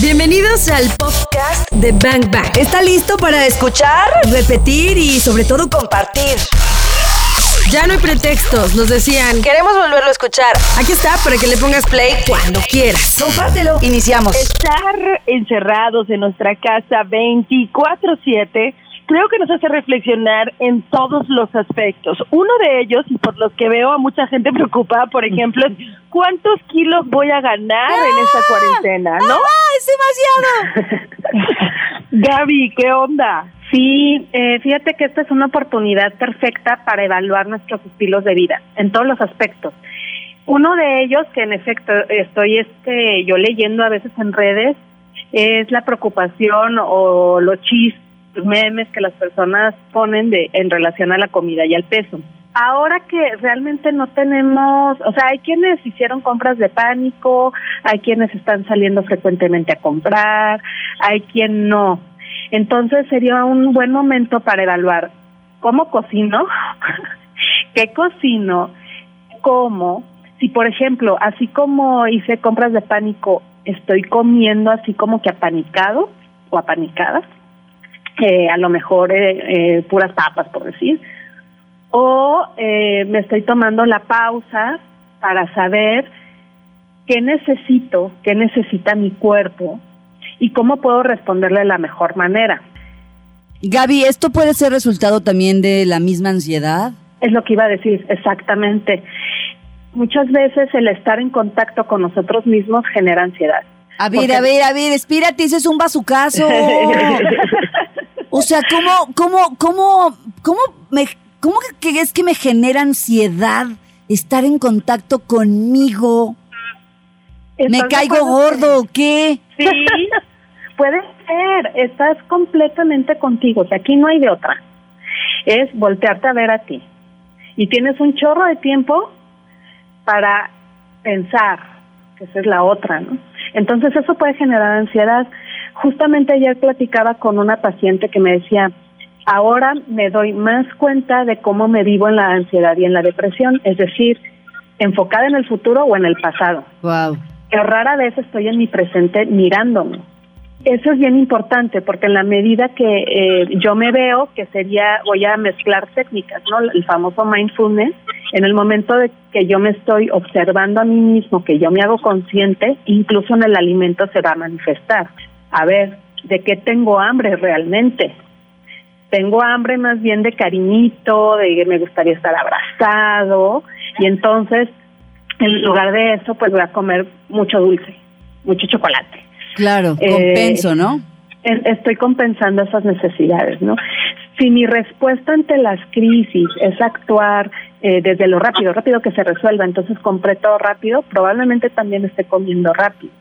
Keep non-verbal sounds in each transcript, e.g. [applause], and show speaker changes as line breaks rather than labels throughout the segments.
Bienvenidos al podcast de Bang Bang.
¿Está listo para escuchar, repetir y sobre todo compartir?
Ya no hay pretextos, nos decían.
Queremos volverlo a escuchar.
Aquí está para que le pongas play cuando quieras.
Compártelo. Iniciamos.
Estar encerrados en nuestra casa 24/7 creo que nos hace reflexionar en todos los aspectos. Uno de ellos, y por los que veo a mucha gente preocupada, por ejemplo, es [laughs] cuántos kilos voy a ganar en esta cuarentena, ¿no?
¡Ah, es demasiado! [laughs]
Gaby, ¿qué onda?
Sí, eh, fíjate que esta es una oportunidad perfecta para evaluar nuestros estilos de vida en todos los aspectos. Uno de ellos, que en efecto estoy este, yo leyendo a veces en redes, es la preocupación o los chistes, memes que las personas ponen de en relación a la comida y al peso. Ahora que realmente no tenemos, o sea, hay quienes hicieron compras de pánico, hay quienes están saliendo frecuentemente a comprar, hay quien no. Entonces sería un buen momento para evaluar cómo cocino, [laughs] qué cocino, cómo, si por ejemplo, así como hice compras de pánico, estoy comiendo así como que apanicado o apanicada, eh, a lo mejor eh, eh, puras papas, por decir, o eh, me estoy tomando la pausa para saber qué necesito, qué necesita mi cuerpo y cómo puedo responderle de la mejor manera.
Gaby, ¿esto puede ser resultado también de la misma ansiedad?
Es lo que iba a decir, exactamente. Muchas veces el estar en contacto con nosotros mismos genera ansiedad.
A ver,
Porque-
a ver, a ver, espérate, ese es un bazucazo. [laughs] O sea, ¿cómo, cómo, cómo, cómo me, cómo que es que me genera ansiedad estar en contacto conmigo? ¿Me
¿Estás de
caigo gordo o qué?
Sí, puede ser, estás completamente contigo, o sea, aquí no hay de otra. Es voltearte a ver a ti. Y tienes un chorro de tiempo para pensar, que esa es la otra, ¿no? Entonces eso puede generar ansiedad. Justamente ayer platicaba con una paciente que me decía, ahora me doy más cuenta de cómo me vivo en la ansiedad y en la depresión, es decir, enfocada en el futuro o en el pasado
Wow.
pero rara vez estoy en mi presente mirándome. Eso es bien importante porque en la medida que eh, yo me veo, que sería, voy a mezclar técnicas, ¿no? El famoso mindfulness, en el momento de que yo me estoy observando a mí mismo, que yo me hago consciente, incluso en el alimento se va a manifestar. A ver, ¿de qué tengo hambre realmente? Tengo hambre más bien de cariñito, de que me gustaría estar abrazado, y entonces en lugar de eso, pues voy a comer mucho dulce, mucho chocolate.
Claro,
Eh,
compenso, ¿no?
Estoy compensando esas necesidades, ¿no? Si mi respuesta ante las crisis es actuar eh, desde lo rápido, rápido que se resuelva, entonces compré todo rápido, probablemente también esté comiendo rápido.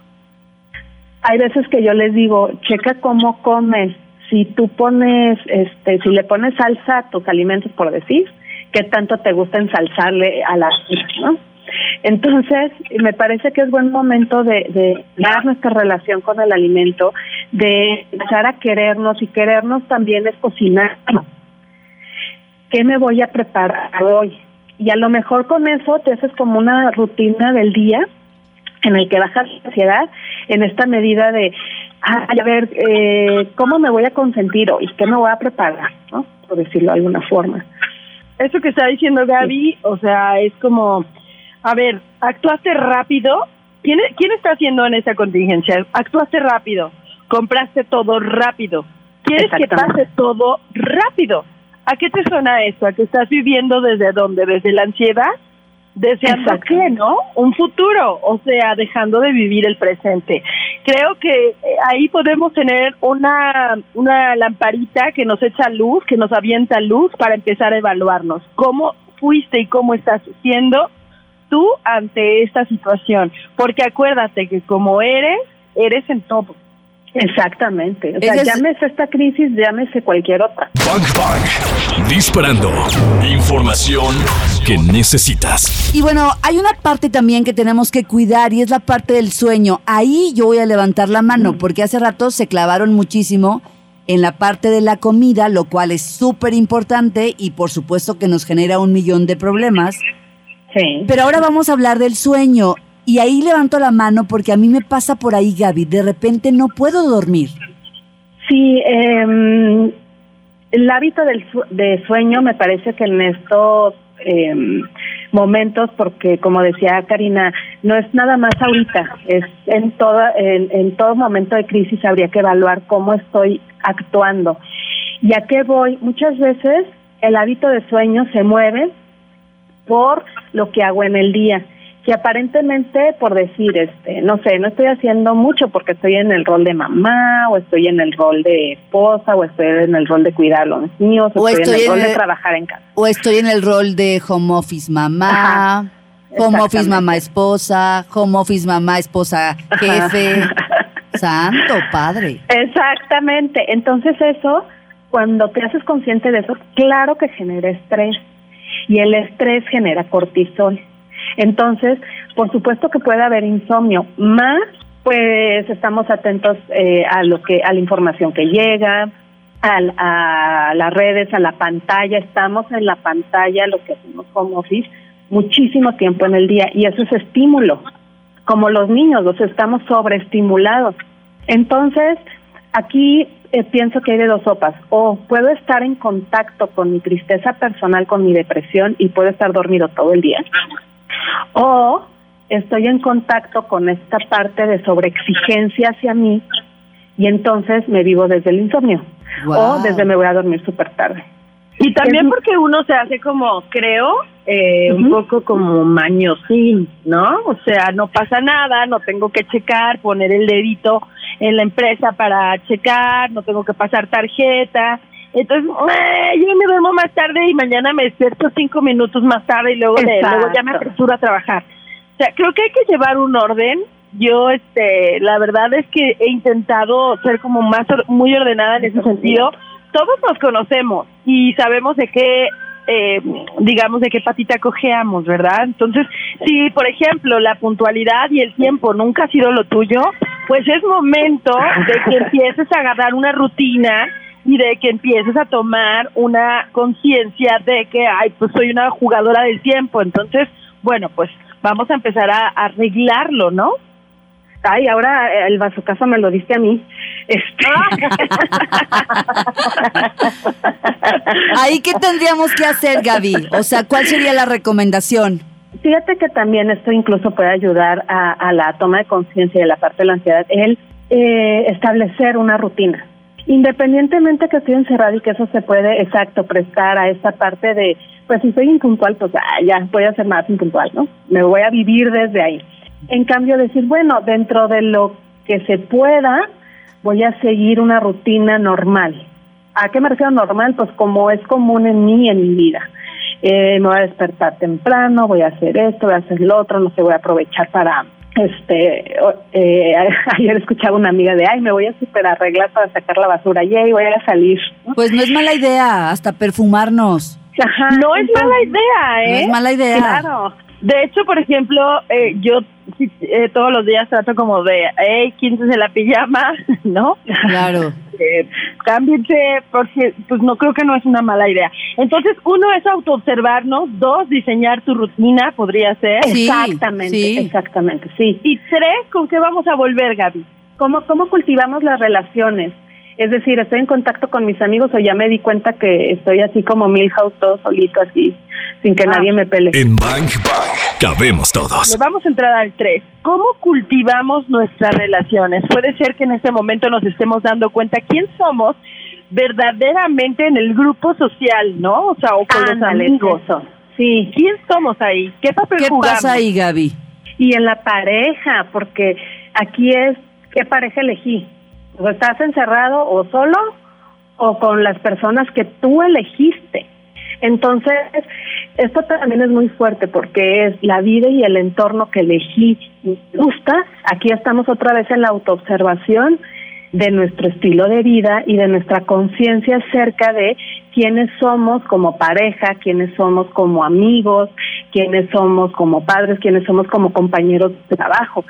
Hay veces que yo les digo, checa cómo comes. Si tú pones, este, si le pones salsa a tus alimentos, por decir, qué tanto te gusta ensalzarle a la ¿no? Entonces, me parece que es buen momento de, de dar nuestra relación con el alimento, de empezar a querernos y querernos también es cocinar. ¿Qué me voy a preparar hoy? Y a lo mejor con eso te haces como una rutina del día en el que bajas la ansiedad en esta medida de, ay, a ver, eh, ¿cómo me voy a consentir hoy? ¿Qué me voy a preparar? ¿no? Por decirlo de alguna forma.
Eso que está diciendo Gaby, o sea, es como, a ver, actuaste rápido. ¿Quién, ¿Quién está haciendo en esa contingencia? Actuaste rápido, compraste todo rápido. ¿Quieres que pase todo rápido? ¿A qué te suena eso? ¿A que estás viviendo desde dónde? ¿Desde la ansiedad? Deseando
Exacto.
qué, ¿no? Un futuro, o sea, dejando de vivir el presente. Creo que eh, ahí podemos tener una, una lamparita que nos echa luz, que nos avienta luz para empezar a evaluarnos. ¿Cómo fuiste y cómo estás siendo tú ante esta situación? Porque acuérdate que como eres, eres en todo.
Exactamente. O sea,
Ese es-
llámese esta crisis, llámese cualquier otra.
Bang Bang. Disparando. Información que necesitas.
Y bueno, hay una parte también que tenemos que cuidar y es la parte del sueño. Ahí yo voy a levantar la mano porque hace rato se clavaron muchísimo en la parte de la comida, lo cual es súper importante y por supuesto que nos genera un millón de problemas.
Sí.
Pero ahora vamos a hablar del sueño. Y ahí levanto la mano porque a mí me pasa por ahí, Gaby. De repente no puedo dormir.
Sí, eh, el hábito del de sueño me parece que en estos eh, momentos, porque como decía Karina, no es nada más ahorita, es en, toda, en, en todo momento de crisis habría que evaluar cómo estoy actuando. ¿Y a qué voy? Muchas veces el hábito de sueño se mueve por lo que hago en el día que aparentemente por decir este no sé no estoy haciendo mucho porque estoy en el rol de mamá o estoy en el rol de esposa o estoy en el rol de cuidar a los niños o, estoy, en el rol de trabajar en casa.
o estoy en el rol de home office mamá home office mamá esposa home office mamá esposa jefe. [laughs] Santo padre.
Exactamente. Entonces eso cuando te haces consciente de eso claro que genera estrés. Y el estrés genera cortisol entonces, por supuesto que puede haber insomnio, más pues estamos atentos eh, a lo que a la información que llega, a, las redes, a la pantalla, estamos en la pantalla, lo que hacemos como office, muchísimo tiempo en el día y eso es estímulo, como los niños, los estamos sobreestimulados. Entonces, aquí eh, pienso que hay de dos sopas, o puedo estar en contacto con mi tristeza personal, con mi depresión y puedo estar dormido todo el día, o estoy en contacto con esta parte de sobreexigencia hacia mí y entonces me vivo desde el insomnio o desde me voy a dormir súper tarde.
Y también porque uno se hace como, creo, eh, un poco como mañosín, ¿no? O sea, no pasa nada, no tengo que checar, poner el dedito en la empresa para checar, no tengo que pasar tarjeta, entonces, yo me duermo más tarde y mañana me despierto cinco minutos más tarde y luego, luego ya me apresuro a trabajar. O sea, creo que hay que llevar un orden. Yo, este, la verdad es que he intentado ser como más, muy ordenada en ese sentido. Todos nos conocemos y sabemos de qué eh, digamos, de qué patita cojeamos, ¿verdad? Entonces, si, por ejemplo, la puntualidad y el tiempo nunca ha sido lo tuyo, pues es momento de que [laughs] empieces a agarrar una rutina y de que empieces a tomar una conciencia de que, ay, pues soy una jugadora del tiempo, entonces, bueno, pues vamos a empezar a, arreglarlo, ¿no?
Ay, ahora el vasocaso me lo diste a mí. Este. [laughs]
Ahí qué tendríamos que hacer, Gaby? O sea, ¿cuál sería la recomendación?
Fíjate que también esto incluso puede ayudar a, la toma de conciencia de la parte de la ansiedad, el eh, establecer una rutina. Independientemente que estoy encerrada y que eso se puede, exacto, prestar a esta parte de, pues si soy impuntual, pues ah, ya voy a ser más impuntual, ¿no? Me voy a vivir desde ahí. En cambio, decir, bueno, dentro de lo que se pueda, voy a seguir una rutina normal. ¿A qué me refiero normal? Pues como es común en mí en mi vida. Eh, me voy a despertar temprano, voy a hacer esto, voy a hacer lo otro, no sé, voy a aprovechar para este eh, [laughs] ayer escuchaba una amiga de ay me voy a super arreglar para sacar la basura y ahí voy a salir
pues no es mala idea hasta perfumarnos.
No es mala idea eh
no es mala idea.
Claro de hecho por ejemplo eh, yo eh, todos los días trato como de hey quíntense la pijama [laughs] no
claro [laughs]
eh, cámbiense porque pues no creo que no es una mala idea. Entonces, uno es autoobservarnos, dos, diseñar tu rutina, podría ser.
exactamente, exactamente, sí.
Y tres, ¿con qué vamos a volver, Gaby?
¿Cómo, cómo cultivamos las relaciones? Es decir, estoy en contacto con mis amigos o ya me di cuenta que estoy así como Milhouse todo solito así, sin que ah. nadie me pele.
En Bang Bang cabemos todos.
Le vamos a entrar al 3. ¿Cómo cultivamos nuestras relaciones? Puede ser que en este momento nos estemos dando cuenta quién somos verdaderamente en el grupo social, ¿no? O sea, o con los amigos. Sí. ¿Quién somos ahí? ¿Qué papel
¿Qué pasa ahí, Gaby?
Y en la pareja, porque aquí es, ¿qué pareja elegí? O estás encerrado o solo o con las personas que tú elegiste. Entonces, esto también es muy fuerte porque es la vida y el entorno que elegí gusta. Aquí estamos otra vez en la autoobservación de nuestro estilo de vida y de nuestra conciencia acerca de quiénes somos como pareja, quiénes somos como amigos, quiénes somos como padres, quiénes somos como compañeros de trabajo.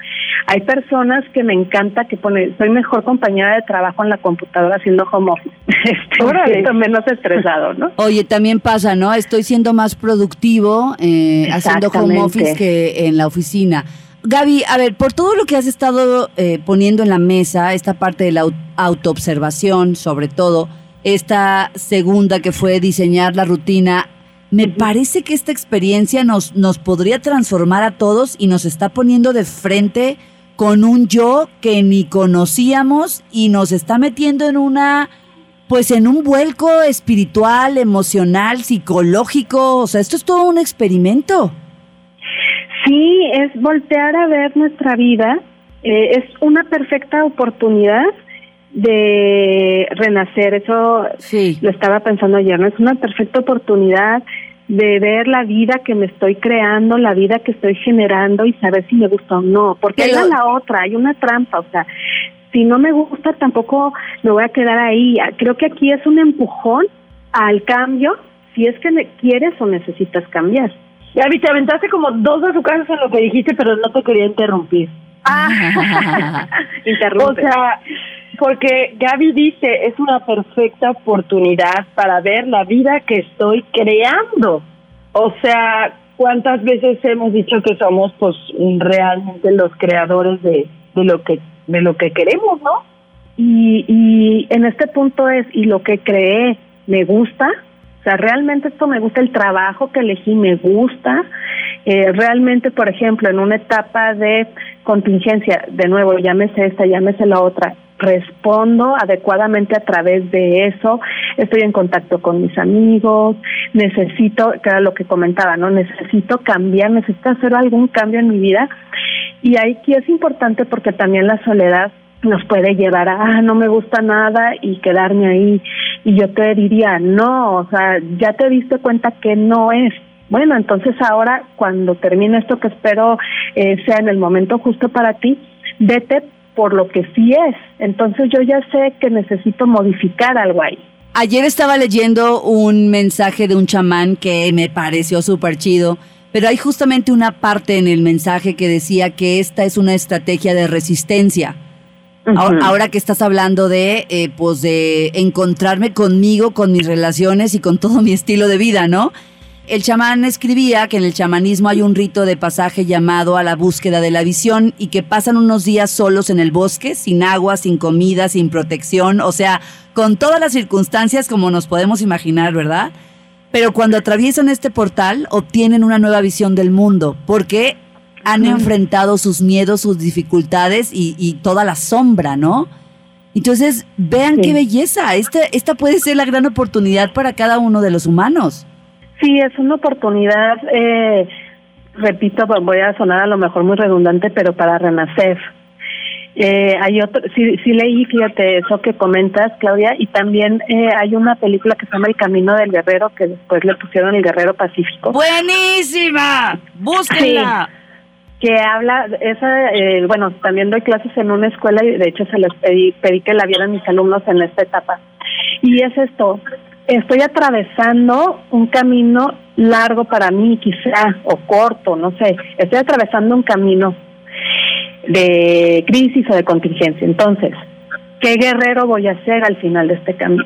Hay personas que me encanta que pone, soy mejor compañera de trabajo en la computadora haciendo home office. [laughs] Estoy menos estresado, ¿no? [laughs]
Oye, también pasa, ¿no? Estoy siendo más productivo eh, haciendo home office que en la oficina Gaby, a ver, por todo lo que has estado eh, poniendo en la mesa, esta parte de la au- autoobservación, sobre todo, esta segunda que fue diseñar la rutina, me parece que esta experiencia nos, nos podría transformar a todos y nos está poniendo de frente con un yo que ni conocíamos y nos está metiendo en una, pues en un vuelco espiritual, emocional, psicológico. O sea, esto es todo un experimento.
Sí, es voltear a ver nuestra vida. eh, es una perfecta oportunidad de renacer. Eso
Sí.
lo estaba pensando ayer, ¿no? Es una perfecta oportunidad de ver la vida que me estoy creando, la vida que estoy generando y saber si me gusta o no. Porque
Pero-
hay la otra, hay una trampa, o sea, si no me gusta tampoco me voy a quedar ahí. Creo que aquí es un empujón al cambio, si es que quieres o necesitas cambiar.
Gaby, te aventaste como dos azucares en lo que dijiste, pero no te quería interrumpir.
Ah, [laughs]
O
interrumpe.
sea, porque Gaby dice, es una perfecta oportunidad para ver la vida que estoy creando. O sea, ¿cuántas veces hemos dicho que somos pues realmente los creadores de, de lo que de lo que queremos, ¿no?
Y, y en este punto es, ¿y lo que creé me gusta? O sea, realmente esto me gusta, el trabajo que elegí me gusta. Eh, realmente, por ejemplo, en una etapa de contingencia, de nuevo, llámese esta, llámese la otra, respondo adecuadamente a través de eso, estoy en contacto con mis amigos, necesito, que era lo que comentaba, ¿no? Necesito cambiar, necesito hacer algún cambio en mi vida. Y aquí es importante porque también la soledad nos puede llevar a, ah, no me gusta nada y quedarme ahí. Y yo te diría, no, o sea, ya te diste cuenta que no es. Bueno, entonces ahora cuando termine esto que espero eh, sea en el momento justo para ti, vete por lo que sí es. Entonces yo ya sé que necesito modificar algo ahí.
Ayer estaba leyendo un mensaje de un chamán que me pareció súper chido, pero hay justamente una parte en el mensaje que decía que esta es una estrategia de resistencia. Ahora, que estás hablando de, eh, pues, de encontrarme conmigo, con mis relaciones y con todo mi estilo de vida, ¿no? El chamán escribía que en el chamanismo hay un rito de pasaje llamado a la búsqueda de la visión y que pasan unos días solos en el bosque, sin agua, sin comida, sin protección, o sea, con todas las circunstancias como nos podemos imaginar, ¿verdad? Pero cuando atraviesan este portal obtienen una nueva visión del mundo, porque han enfrentado sus miedos, sus dificultades y, y toda la sombra, ¿no? Entonces, vean
Sí.
qué belleza. Esta, esta puede ser la gran oportunidad para cada uno de los humanos.
Sí, es una oportunidad, eh, repito, pues voy a sonar a lo mejor muy redundante, pero para renacer. Eh, hay otro, sí, sí leí, fíjate, eso que comentas, Claudia, y también eh, hay una película que se llama El Camino del Guerrero, que después le pusieron El Guerrero Pacífico.
¡Buenísima! ¡Búsquenla!
Que habla, esa, eh, bueno, también doy clases en una escuela y de hecho se les pedí, pedí que la vieran mis alumnos en esta etapa. Y es esto, estoy atravesando un camino largo para mí quizá, o corto, no sé, estoy atravesando un camino de crisis o de contingencia. Entonces, ¿qué guerrero voy a ser al final de este camino?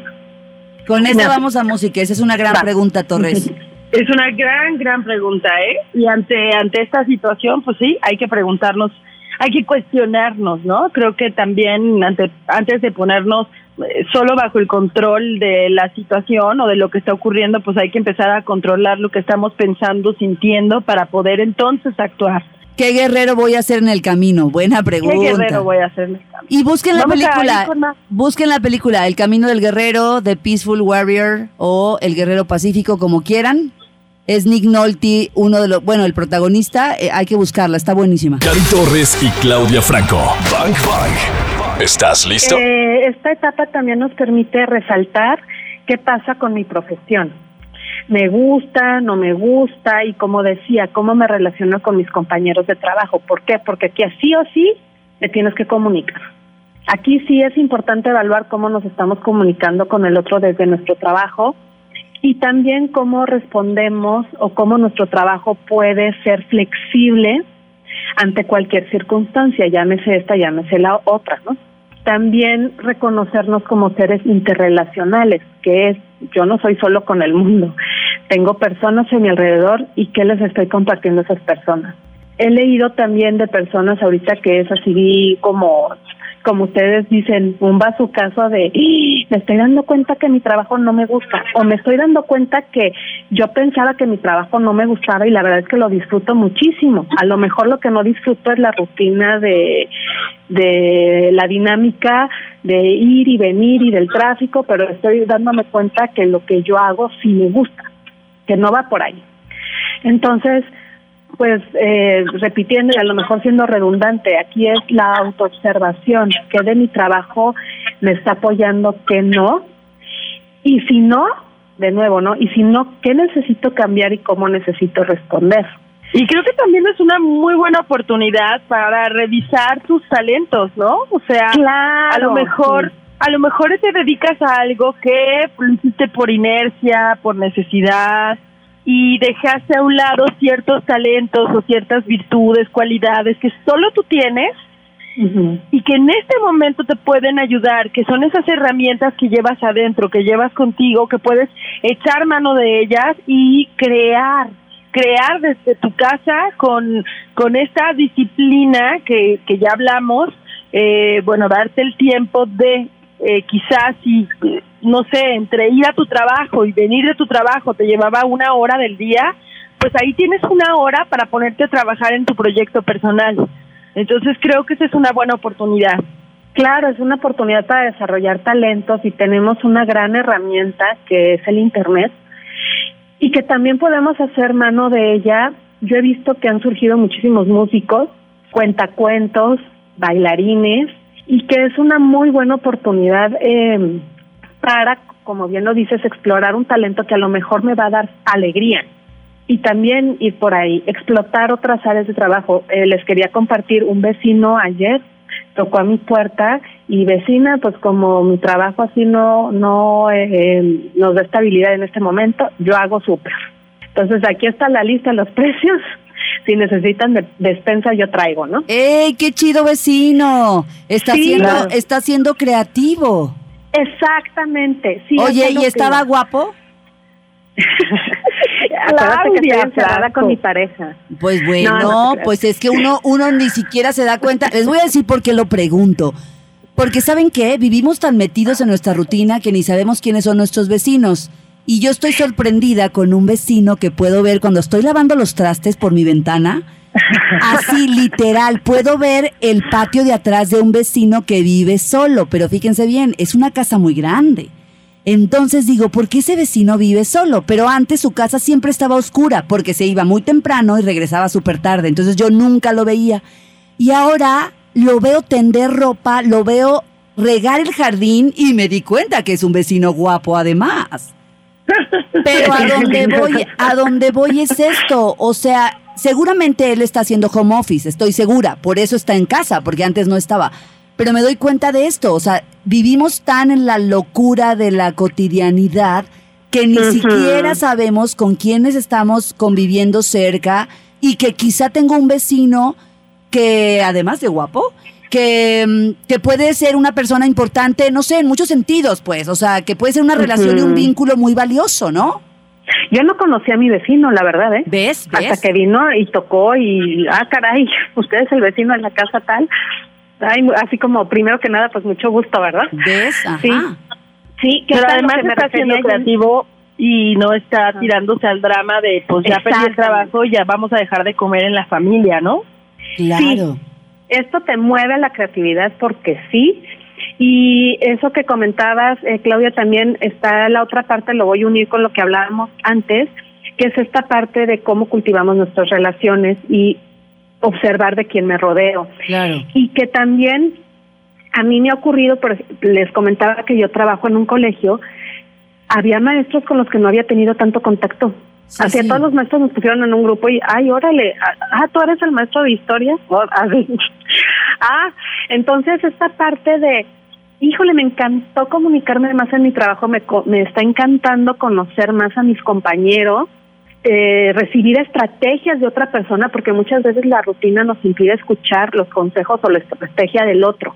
Con esta vamos a música. Esa es una gran
Va.
pregunta, Torres. [laughs]
Es una gran, gran pregunta, ¿eh? Y ante, ante esta situación, pues sí, hay que preguntarnos, hay que cuestionarnos, ¿no? Creo que también ante, antes de ponernos eh, solo bajo el control de la situación o de lo que está ocurriendo, pues hay que empezar a controlar lo que estamos pensando, sintiendo, para poder entonces actuar.
¿Qué guerrero voy a hacer en el camino? Buena pregunta.
¿Qué guerrero voy a hacer? en el camino?
Y busquen la
Vamos
película. Busquen la película El Camino del Guerrero, The Peaceful Warrior o El Guerrero Pacífico, como quieran. Es Nick Nolte, uno de los, bueno, el protagonista. eh, hay que buscarla, está buenísima.
Cari Torres y Claudia Franco. Bang Bang. ¿Estás listo?
Eh, esta etapa también nos permite resaltar qué pasa con mi profesión. Me gusta, no me gusta y como decía, cómo me relaciono con mis compañeros de trabajo. ¿Por qué? Porque aquí sí o sí me tienes que comunicar. Aquí sí es importante evaluar cómo nos estamos comunicando con el otro desde nuestro trabajo y también cómo respondemos o cómo nuestro trabajo puede ser flexible ante cualquier circunstancia, llámese esta, llámese la otra, ¿no? También reconocernos como seres interrelacionales, que es, yo no soy solo con el mundo, tengo personas a mi alrededor y qué les estoy compartiendo a esas personas. he leído también de personas ahorita que es así como como ustedes dicen, un caso de ¡Ah! me estoy dando cuenta que mi trabajo no me gusta o me estoy dando cuenta que yo pensaba que mi trabajo no me gustaba y la verdad es que lo disfruto muchísimo. A lo mejor lo que no disfruto es la rutina de de la dinámica de ir y venir y del tráfico, pero estoy dándome cuenta que lo que yo hago sí me gusta, que no va por ahí. Entonces, pues eh, repitiendo y a lo mejor siendo redundante, aquí es la autoobservación, que de mi trabajo me está apoyando, que no, y si no, de nuevo, ¿no? Y si no, ¿qué necesito cambiar y cómo necesito responder?
Y creo que también es una muy buena oportunidad para revisar tus talentos, ¿no? O sea, a lo mejor a lo mejor te dedicas a algo que lo hiciste por inercia, por necesidad, y dejaste a un lado ciertos talentos o ciertas virtudes, cualidades que solo tú tienes y que en este momento te pueden ayudar, que son esas herramientas que llevas adentro, que llevas contigo, que puedes echar mano de ellas y crear, crear desde tu casa con, con esta disciplina que, que ya hablamos, eh, bueno, darte el tiempo de eh, quizás si, no sé, entre ir a tu trabajo y venir de tu trabajo te llevaba una hora del día, pues ahí tienes una hora para ponerte a trabajar en tu proyecto personal. Entonces creo que esa es una buena oportunidad.
Claro, es una oportunidad para desarrollar talentos y tenemos una gran herramienta que es el Internet y que también podemos hacer mano de ella. Yo he visto que han surgido muchísimos músicos, cuentacuentos, bailarines, y que es una muy buena oportunidad eh, para, como bien lo dices, explorar un talento que a lo mejor me va a dar alegría y también ir por ahí, explotar otras áreas de trabajo. Eh, les quería compartir un vecino ayer tocó a mi puerta y vecina, pues como mi trabajo así no no eh, nos da estabilidad en este momento, yo hago súper. Entonces aquí está la lista de los [laughs] precios si necesitan despensa yo traigo, ¿no?
¡Ey, qué chido vecino! Está siendo está siendo creativo.
Exactamente, sí.
Oye, ¿y estaba guapo? [laughs]
Acuérdate que estoy encerrada con mi pareja.
Pues bueno, pues es que uno uno ni siquiera se da cuenta. Les voy a decir por qué lo pregunto. Porque saben qué, vivimos tan metidos en nuestra rutina que ni sabemos quiénes son nuestros vecinos. Y yo estoy sorprendida con un vecino que puedo ver cuando estoy lavando los trastes por mi ventana. Así, [laughs] literal, puedo ver el patio de atrás de un vecino que vive solo, pero fíjense bien, es una casa muy grande. Entonces digo, ¿por qué ese vecino vive solo? Pero antes su casa siempre estaba oscura porque se iba muy temprano y regresaba súper tarde. Entonces yo nunca lo veía. Y ahora lo veo tender ropa, lo veo regar el jardín y me di cuenta que es un vecino guapo además. Pero a [laughs] dónde voy, a dónde voy es esto, o sea, seguramente él está haciendo home office, estoy segura, por eso está en casa, porque antes no estaba. Pero me doy cuenta de esto, o sea, vivimos tan en la locura de la cotidianidad que ni siquiera sabemos con quiénes estamos conviviendo cerca y que quizá tengo un vecino que además de guapo, que, mm, que, puede ser una persona importante, no sé, en muchos sentidos, pues, o sea, que puede ser una relación y un vínculo muy valioso, ¿no?
Yo no conocí a mi vecino, la verdad, ¿eh?
¿Ves?
Hasta que vino y tocó y, ah, caray, [laughs] usted es el vecino de la casa tal. Ay, así como, primero que nada, pues mucho gusto, ¿verdad?
¿Ves? Ajá.
Sí, sí
que pero además está siendo creativo y no está tirándose al drama de, pues ya perdí el trabajo y ya vamos a dejar de comer en la familia, ¿no?
Claro
esto te mueve a la creatividad porque sí. Y eso que comentabas, eh, Claudia, también está la otra parte, lo voy a unir con lo que hablábamos antes, que es esta parte de cómo cultivamos nuestras relaciones y observar de quién me rodeo.
Claro.
Y que también a mí me ha ocurrido, por, les comentaba que yo trabajo en un colegio, había maestros con los que no había tenido tanto contacto Así todos los maestros nos pusieron en un grupo y, ay, órale, ah, ah tú eres el maestro de historia. [laughs] ah, entonces esta parte de, híjole, me encantó comunicarme más en mi trabajo, me, me está encantando conocer más a mis compañeros, eh, recibir estrategias de otra persona, porque muchas veces la rutina nos impide escuchar los consejos o la estrategia del otro.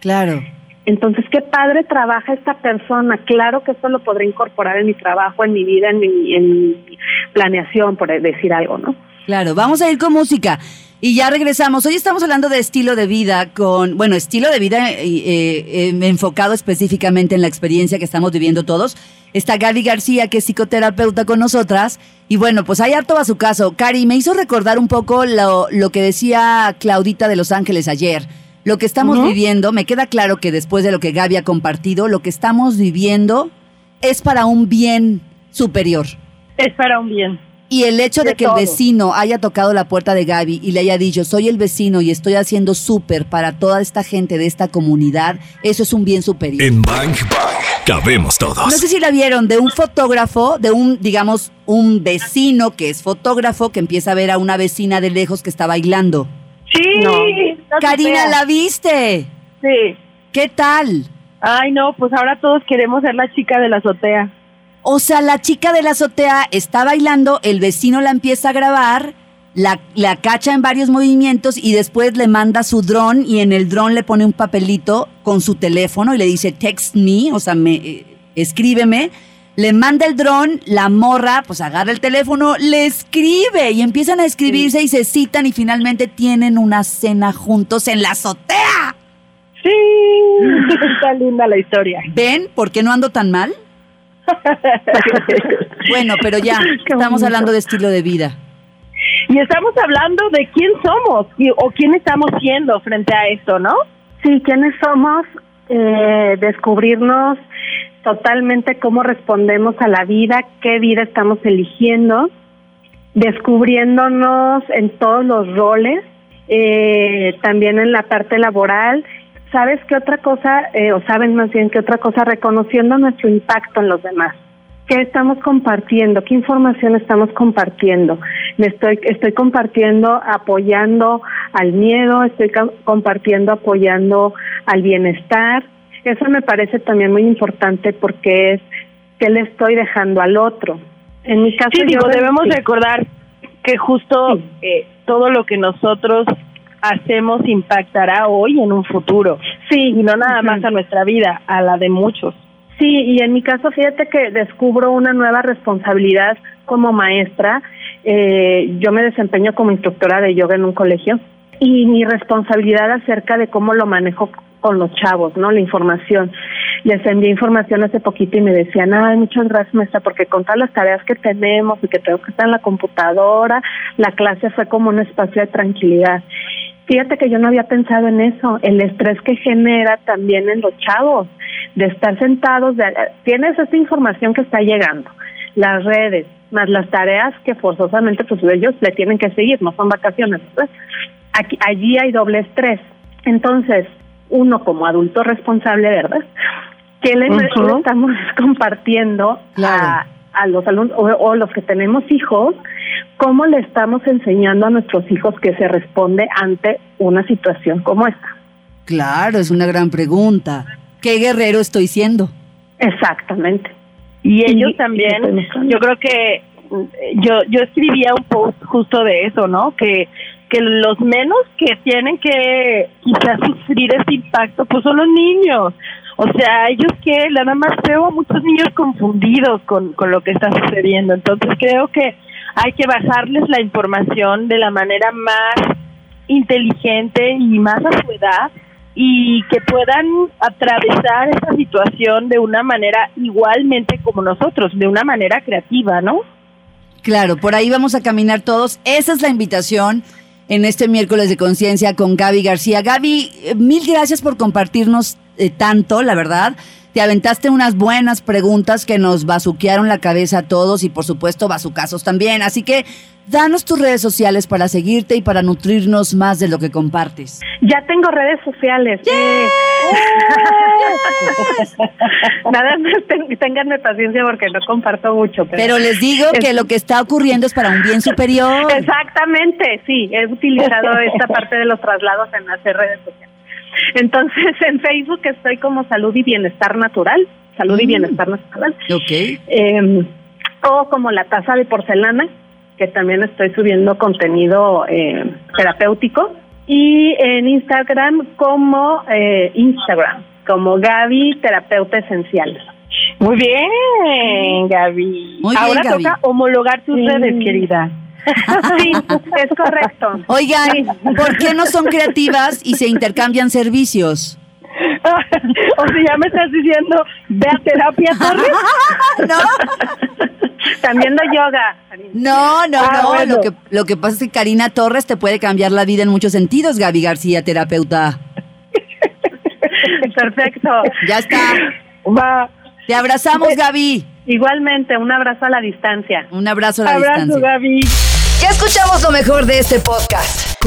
Claro.
Entonces, qué padre trabaja esta persona. Claro que esto lo podré incorporar en mi trabajo, en mi vida, en mi, en planeación, por decir algo, ¿no?
Claro, vamos a ir con música. Y ya regresamos. Hoy estamos hablando de estilo de vida con, bueno, estilo de vida eh, eh, enfocado específicamente en la experiencia que estamos viviendo todos. Está Gaby García, que es psicoterapeuta con nosotras. Y bueno, pues hay harto a su caso. Cari, me hizo recordar un poco lo que decía Claudita de Los Ángeles ayer. Lo que estamos viviendo, me queda claro que después de lo que Gaby ha compartido, lo que estamos viviendo es para un bien superior.
Es para un bien.
Y el hecho de, que el vecino haya tocado la puerta de Gaby y le haya dicho, soy el vecino y estoy haciendo súper para toda esta gente de esta comunidad, eso es un bien superior.
En Bang Bang cabemos todos.
No sé si la vieron, de un fotógrafo, de un, digamos, un vecino que es fotógrafo, que empieza a ver a una vecina de lejos que está bailando.
Sí.
Karina, ¿la viste?
Sí.
¿Qué tal?
Ay, no, pues ahora todos queremos ser la chica de la azotea.
O sea, la chica de la azotea está bailando, el vecino la empieza a grabar, la, la cacha en varios movimientos y después le manda su dron y en el dron le pone un papelito con su teléfono y le dice text me, o sea, me, eh, escríbeme. Le manda el dron, la morra, pues agarra el teléfono, le escribe y empiezan a escribirse y se citan y finalmente tienen una cena juntos en la azotea.
Sí, [laughs] está linda la historia.
¿Ven por qué no ando tan mal? [laughs] bueno, pero ya, estamos hablando de estilo de vida.
Y estamos hablando de quién somos o quién estamos siendo frente a esto, ¿no?
Sí, quiénes somos, eh, descubrirnos totalmente cómo respondemos a la vida, qué vida estamos eligiendo, descubriéndonos en todos los roles, eh, también en la parte laboral ¿sabes qué otra cosa, eh, o saben más bien qué otra cosa, reconociendo nuestro impacto en los demás? ¿Qué estamos compartiendo? ¿Qué información estamos compartiendo? Me estoy, estoy compartiendo apoyando al miedo, estoy compartiendo apoyando al bienestar. Eso me parece también muy importante porque es qué le estoy dejando al otro. En mi caso,
sí, digo, debemos recordar que justo eh, todo lo que nosotros hacemos impactará hoy en un futuro. Sí. Y no nada más a nuestra vida, a la de muchos.
Sí, y en mi caso, fíjate que descubro una nueva responsabilidad como maestra. Eh, yo me desempeño como instructora de yoga en un colegio y mi responsabilidad acerca de cómo lo manejo con los chavos, ¿no? La información. Les envié información hace poquito y me decían, ay, muchas gracias, maestra, porque con todas las tareas que tenemos y que tengo que estar en la computadora, la clase fue como un espacio de tranquilidad. Fíjate que yo no había pensado en eso, el estrés que genera también en los chavos, de estar sentados, de, tienes esa información que está llegando, las redes, más las tareas que forzosamente pues ellos le tienen que seguir, no son vacaciones. Aquí, allí hay doble estrés. Entonces, uno como adulto responsable, ¿verdad? ¿Qué le, estamos [laughs] compartiendo a, a los alumnos o, los que tenemos hijos, cómo le estamos enseñando a nuestros hijos que se responde ante una situación como esta.
Claro, es una gran pregunta. ¿Qué guerrero estoy siendo?
Exactamente.
Y ellos también, yo creo que yo yo escribía un post justo de eso, ¿no? Que que los menos que tienen que quizás sufrir ese impacto pues son los niños o sea, ellos que nada más veo a muchos niños confundidos con, con lo que está sucediendo. Entonces creo que hay que bajarles la información de la manera más inteligente y más a su edad y que puedan atravesar esta situación de una manera igualmente como nosotros, de una manera creativa, ¿no?
Claro, por ahí vamos a caminar todos. Esa es la invitación en este miércoles de conciencia con Gaby García. Gaby, eh, mil gracias por compartirnos eh, tanto, la verdad. Te aventaste unas buenas preguntas que nos bazuquearon la cabeza a todos y por supuesto bazucazos también. Así que danos tus redes sociales para seguirte y para nutrirnos más de lo que compartes.
Ya tengo redes sociales. [laughs] Nada más ténganme paciencia porque no comparto mucho.
Pero, les digo que lo que está ocurriendo es para un bien superior.
Exactamente, sí. He utilizado esta parte de los traslados en hacer redes sociales. Entonces, en Facebook estoy como Salud y Bienestar Natural, Salud y mm. Bienestar Natural.
Ok.
Eh, o como La Taza de Porcelana, que también estoy subiendo contenido eh, terapéutico. Y en Instagram como eh, Instagram, como Gaby Terapeuta Esencial.
Muy bien, Gaby.
Muy
Ahora
bien, Gaby.
toca homologar tus redes, querida. [laughs]
Sí, es correcto.
Oigan, ¿por qué no son creativas y se intercambian servicios? [laughs]
o sea, ya me estás diciendo, ve a terapia, Torres. [laughs]
no,
También doy yoga.
no, no,
Ah,
no.
bueno.
Lo, que, lo que pasa es que Karina Torres te puede cambiar la vida en muchos sentidos, Gaby García, terapeuta. [laughs]
Perfecto.
Ya está.
Va.
Te abrazamos, Gaby.
Igualmente, un abrazo a la distancia.
Un abrazo a la
Abrazo,
distancia.
Gaby.
Ya escuchamos lo mejor de este podcast.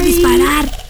a disparar.